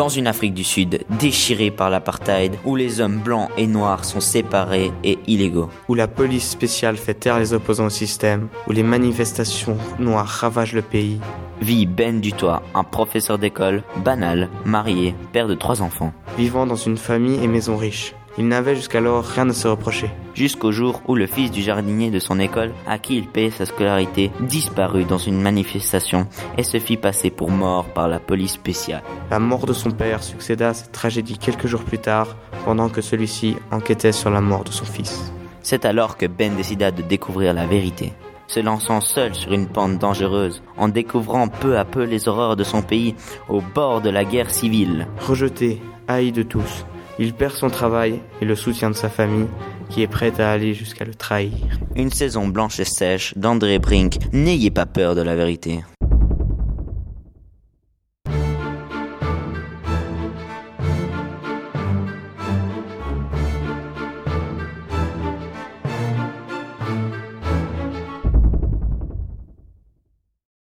Dans une Afrique du Sud déchirée par l'apartheid, où les hommes blancs et noirs sont séparés et illégaux. Où la police spéciale fait taire les opposants au système, où les manifestations noires ravagent le pays. Vit Ben Dutoit, un professeur d'école, banal, marié, père de trois enfants. Vivant dans une famille et maison riche. Il n'avait jusqu'alors rien à se reprocher. Jusqu'au jour où le fils du jardinier de son école, à qui il payait sa scolarité, disparut dans une manifestation et se fit passer pour mort par la police spéciale. La mort de son père succéda à cette tragédie quelques jours plus tard, pendant que celui-ci enquêtait sur la mort de son fils. C'est alors que Ben décida de découvrir la vérité. Se lançant seul sur une pente dangereuse, en découvrant peu à peu les horreurs de son pays, au bord de la guerre civile. Rejeté, haï de tous, il perd son travail et le soutien de sa famille, qui est prête à aller jusqu'à le trahir. Une saison blanche et sèche d'André Brink, n'ayez pas peur de la vérité.